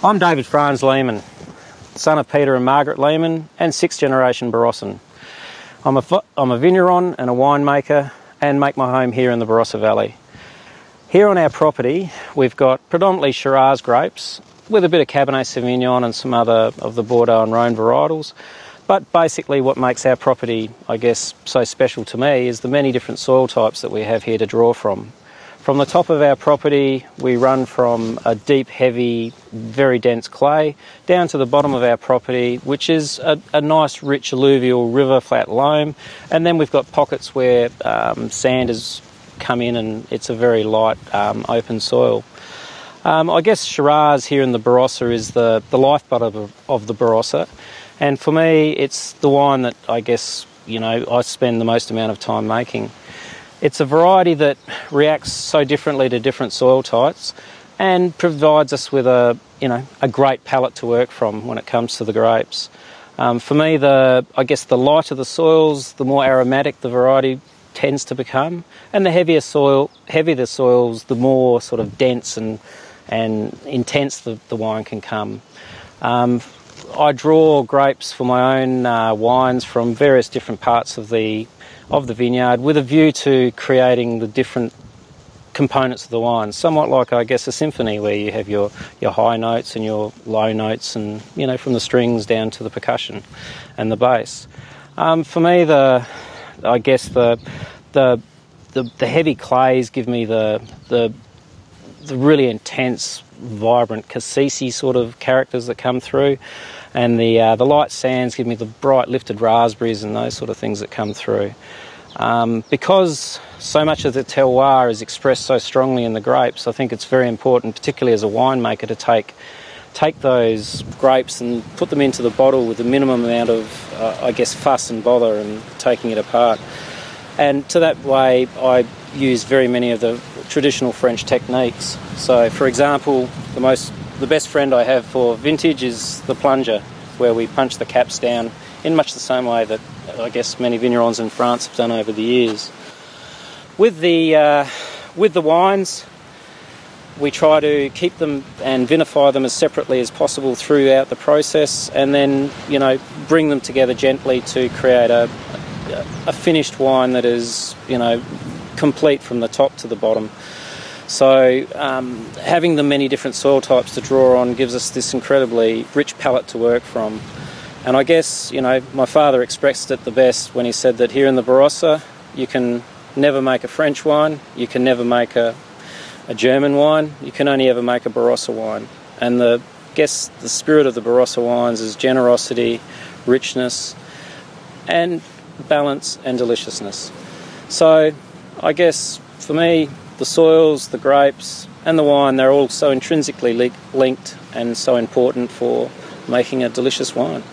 I'm David Franz Lehman, son of Peter and Margaret Lehman and sixth generation Barossan. I'm a, I'm a vigneron and a winemaker and make my home here in the Barossa Valley. Here on our property, we've got predominantly Shiraz grapes with a bit of Cabernet Sauvignon and some other of the Bordeaux and Rhone varietals. But basically, what makes our property, I guess, so special to me is the many different soil types that we have here to draw from. From the top of our property, we run from a deep, heavy, very dense clay down to the bottom of our property, which is a, a nice, rich alluvial river flat loam. And then we've got pockets where um, sand has come in and it's a very light, um, open soil. Um, I guess Shiraz here in the Barossa is the, the lifeblood of, of the Barossa. And for me, it's the wine that I guess, you know, I spend the most amount of time making. It's a variety that reacts so differently to different soil types and provides us with a, you know, a great palette to work from when it comes to the grapes. Um, for me, the I guess the lighter the soils, the more aromatic the variety tends to become, and the heavier soil, heavier the soils, the more sort of dense and and intense the, the wine can come. Um, I draw grapes for my own uh, wines from various different parts of the of the vineyard with a view to creating the different components of the wine, somewhat like I guess a symphony where you have your, your high notes and your low notes, and you know from the strings down to the percussion and the bass. Um, for me, the I guess the the the, the heavy clays give me the the the really intense, vibrant cassis sort of characters that come through, and the uh, the light sands give me the bright lifted raspberries and those sort of things that come through. Um, because so much of the terroir is expressed so strongly in the grapes, I think it's very important, particularly as a winemaker, to take take those grapes and put them into the bottle with the minimum amount of, uh, I guess, fuss and bother and taking it apart. And to that way, I use very many of the traditional French techniques. So, for example, the most the best friend I have for vintage is the plunger, where we punch the caps down in much the same way that I guess many vignerons in France have done over the years. With the uh, with the wines, we try to keep them and vinify them as separately as possible throughout the process, and then you know bring them together gently to create a a finished wine that is you know complete from the top to the bottom. So, um, having the many different soil types to draw on gives us this incredibly rich palette to work from. And I guess, you know, my father expressed it the best when he said that here in the Barossa, you can never make a French wine, you can never make a, a German wine, you can only ever make a Barossa wine. And the I guess the spirit of the Barossa wines is generosity, richness, and balance and deliciousness. So, I guess for me, the soils, the grapes, and the wine, they're all so intrinsically linked and so important for making a delicious wine.